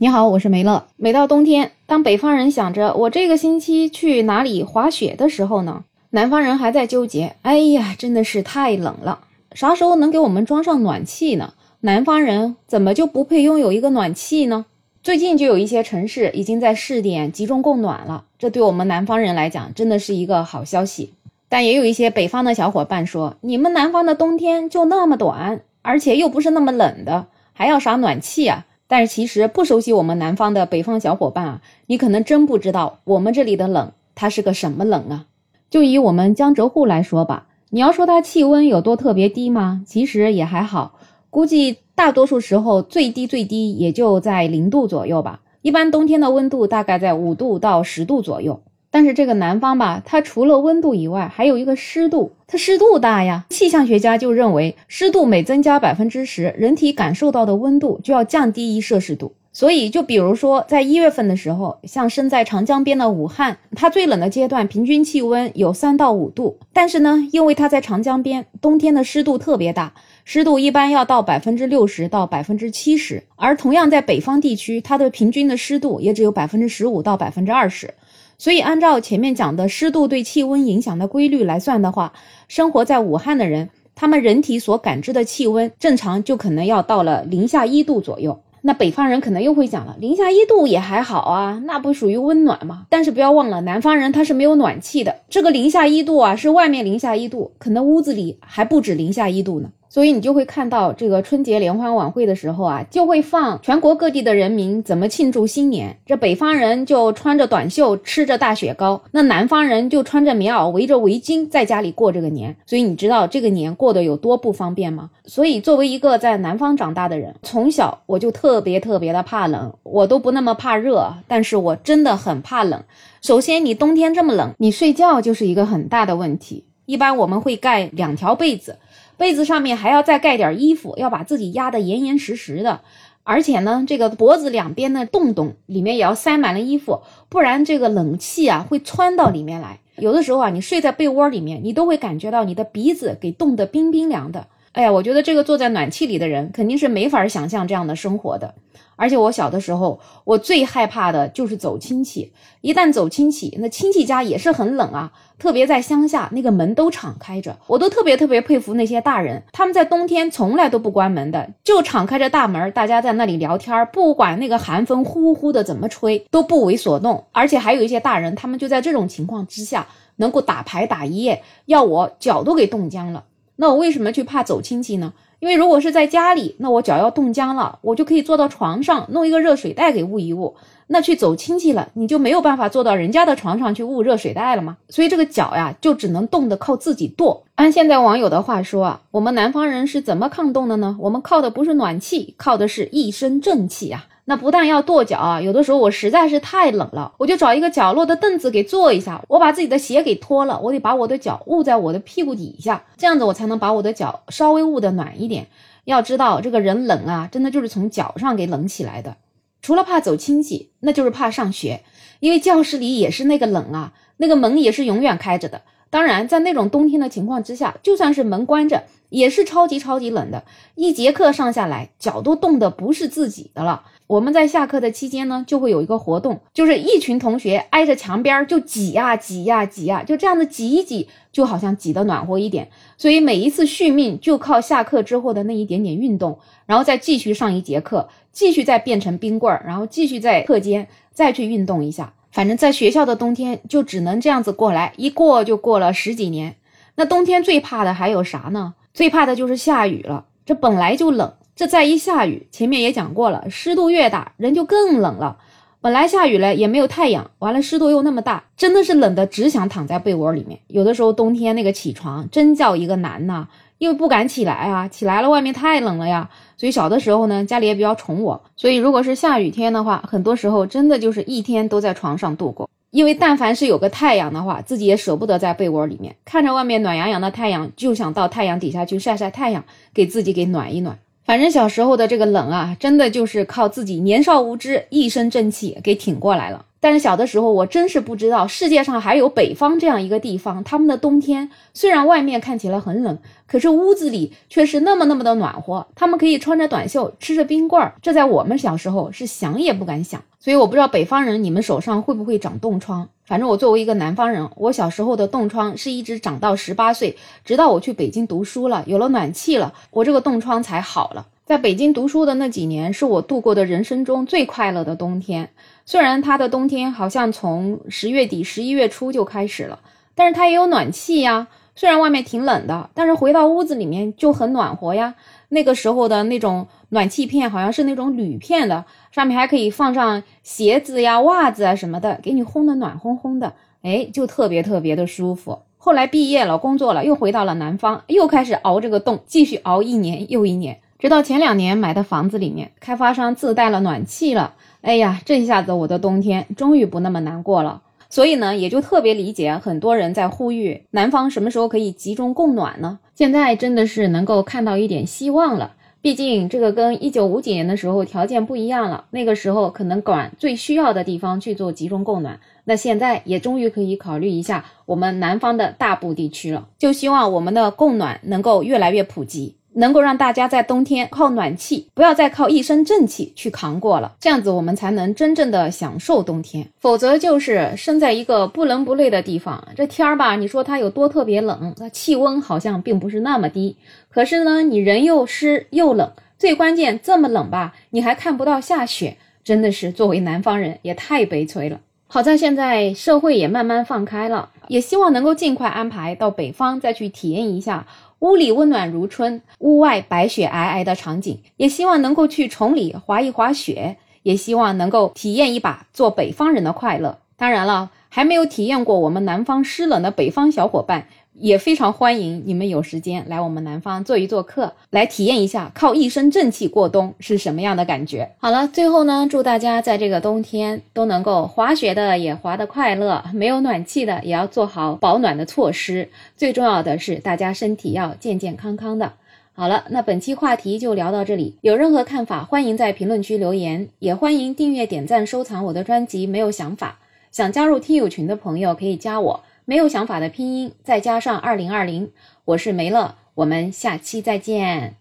你好，我是梅乐。每到冬天，当北方人想着我这个星期去哪里滑雪的时候呢，南方人还在纠结。哎呀，真的是太冷了，啥时候能给我们装上暖气呢？南方人怎么就不配拥有一个暖气呢？最近就有一些城市已经在试点集中供暖了，这对我们南方人来讲真的是一个好消息。但也有一些北方的小伙伴说，你们南方的冬天就那么短，而且又不是那么冷的。还要啥暖气啊？但是其实不熟悉我们南方的北方小伙伴啊，你可能真不知道我们这里的冷，它是个什么冷啊？就以我们江浙沪来说吧，你要说它气温有多特别低吗？其实也还好，估计大多数时候最低最低也就在零度左右吧。一般冬天的温度大概在五度到十度左右。但是这个南方吧，它除了温度以外，还有一个湿度，它湿度大呀。气象学家就认为，湿度每增加百分之十，人体感受到的温度就要降低一摄氏度。所以，就比如说在一月份的时候，像身在长江边的武汉，它最冷的阶段平均气温有三到五度。但是呢，因为它在长江边，冬天的湿度特别大，湿度一般要到百分之六十到百分之七十。而同样在北方地区，它的平均的湿度也只有百分之十五到百分之二十。所以，按照前面讲的湿度对气温影响的规律来算的话，生活在武汉的人，他们人体所感知的气温正常就可能要到了零下一度左右。那北方人可能又会讲了，零下一度也还好啊，那不属于温暖吗？但是不要忘了，南方人他是没有暖气的，这个零下一度啊，是外面零下一度，可能屋子里还不止零下一度呢。所以你就会看到这个春节联欢晚会的时候啊，就会放全国各地的人民怎么庆祝新年。这北方人就穿着短袖吃着大雪糕，那南方人就穿着棉袄围着围巾在家里过这个年。所以你知道这个年过得有多不方便吗？所以作为一个在南方长大的人，从小我就特别特别的怕冷，我都不那么怕热，但是我真的很怕冷。首先你冬天这么冷，你睡觉就是一个很大的问题。一般我们会盖两条被子。被子上面还要再盖点衣服，要把自己压得严严实实的，而且呢，这个脖子两边的洞洞里面也要塞满了衣服，不然这个冷气啊会窜到里面来。有的时候啊，你睡在被窝里面，你都会感觉到你的鼻子给冻得冰冰凉的。哎呀，我觉得这个坐在暖气里的人肯定是没法想象这样的生活的。而且我小的时候，我最害怕的就是走亲戚。一旦走亲戚，那亲戚家也是很冷啊，特别在乡下，那个门都敞开着。我都特别特别佩服那些大人，他们在冬天从来都不关门的，就敞开着大门，大家在那里聊天，不管那个寒风呼呼的怎么吹，都不为所动。而且还有一些大人，他们就在这种情况之下，能够打牌打一夜，要我脚都给冻僵了。那我为什么去怕走亲戚呢？因为如果是在家里，那我脚要冻僵了，我就可以坐到床上弄一个热水袋给捂一捂。那去走亲戚了，你就没有办法坐到人家的床上去捂热水袋了吗？所以这个脚呀，就只能冻得靠自己跺。按现在网友的话说啊，我们南方人是怎么抗冻的呢？我们靠的不是暖气，靠的是一身正气啊。那不但要跺脚啊，有的时候我实在是太冷了，我就找一个角落的凳子给坐一下，我把自己的鞋给脱了，我得把我的脚捂在我的屁股底下，这样子我才能把我的脚稍微捂得暖一点。要知道，这个人冷啊，真的就是从脚上给冷起来的。除了怕走亲戚，那就是怕上学，因为教室里也是那个冷啊，那个门也是永远开着的。当然，在那种冬天的情况之下，就算是门关着，也是超级超级冷的。一节课上下来，脚都冻得不是自己的了。我们在下课的期间呢，就会有一个活动，就是一群同学挨着墙边就挤呀挤呀挤呀，就这样子挤一挤，就好像挤得暖和一点。所以每一次续命就靠下课之后的那一点点运动，然后再继续上一节课，继续再变成冰棍儿，然后继续在课间再去运动一下。反正在学校的冬天就只能这样子过来，一过就过了十几年。那冬天最怕的还有啥呢？最怕的就是下雨了。这本来就冷，这再一下雨，前面也讲过了，湿度越大，人就更冷了。本来下雨了也没有太阳，完了湿度又那么大，真的是冷的只想躺在被窝里面。有的时候冬天那个起床真叫一个难呐。因为不敢起来啊，起来了外面太冷了呀，所以小的时候呢，家里也比较宠我，所以如果是下雨天的话，很多时候真的就是一天都在床上度过。因为但凡是有个太阳的话，自己也舍不得在被窝里面看着外面暖洋洋的太阳，就想到太阳底下去晒晒太阳，给自己给暖一暖。反正小时候的这个冷啊，真的就是靠自己年少无知、一身正气给挺过来了。但是小的时候，我真是不知道世界上还有北方这样一个地方，他们的冬天虽然外面看起来很冷，可是屋子里却是那么那么的暖和。他们可以穿着短袖，吃着冰棍儿，这在我们小时候是想也不敢想。所以我不知道北方人你们手上会不会长冻疮。反正我作为一个南方人，我小时候的冻疮是一直长到十八岁，直到我去北京读书了，有了暖气了，我这个冻疮才好了。在北京读书的那几年，是我度过的人生中最快乐的冬天。虽然它的冬天好像从十月底、十一月初就开始了，但是它也有暖气呀。虽然外面挺冷的，但是回到屋子里面就很暖和呀。那个时候的那种暖气片好像是那种铝片的，上面还可以放上鞋子呀、袜子啊什么的，给你烘得暖烘烘的，哎，就特别特别的舒服。后来毕业了，工作了，又回到了南方，又开始熬这个冻，继续熬一年又一年。直到前两年买的房子里面，开发商自带了暖气了。哎呀，这一下子我的冬天终于不那么难过了。所以呢，也就特别理解很多人在呼吁南方什么时候可以集中供暖呢？现在真的是能够看到一点希望了。毕竟这个跟一九五几年的时候条件不一样了，那个时候可能管最需要的地方去做集中供暖，那现在也终于可以考虑一下我们南方的大部地区了。就希望我们的供暖能够越来越普及。能够让大家在冬天靠暖气，不要再靠一身正气去扛过了，这样子我们才能真正的享受冬天。否则就是生在一个不冷不热的地方，这天儿吧，你说它有多特别冷？那气温好像并不是那么低，可是呢，你人又湿又冷，最关键这么冷吧，你还看不到下雪，真的是作为南方人也太悲催了。好在现在社会也慢慢放开了，也希望能够尽快安排到北方再去体验一下。屋里温暖如春，屋外白雪皑皑的场景，也希望能够去崇礼滑一滑雪，也希望能够体验一把做北方人的快乐。当然了，还没有体验过我们南方湿冷的北方小伙伴。也非常欢迎你们有时间来我们南方做一做客，来体验一下靠一身正气过冬是什么样的感觉。好了，最后呢，祝大家在这个冬天都能够滑雪的也滑得快乐，没有暖气的也要做好保暖的措施。最重要的是，大家身体要健健康康的。好了，那本期话题就聊到这里，有任何看法欢迎在评论区留言，也欢迎订阅、点赞、收藏我的专辑。没有想法，想加入听友群的朋友可以加我。没有想法的拼音，再加上二零二零，我是梅乐，我们下期再见。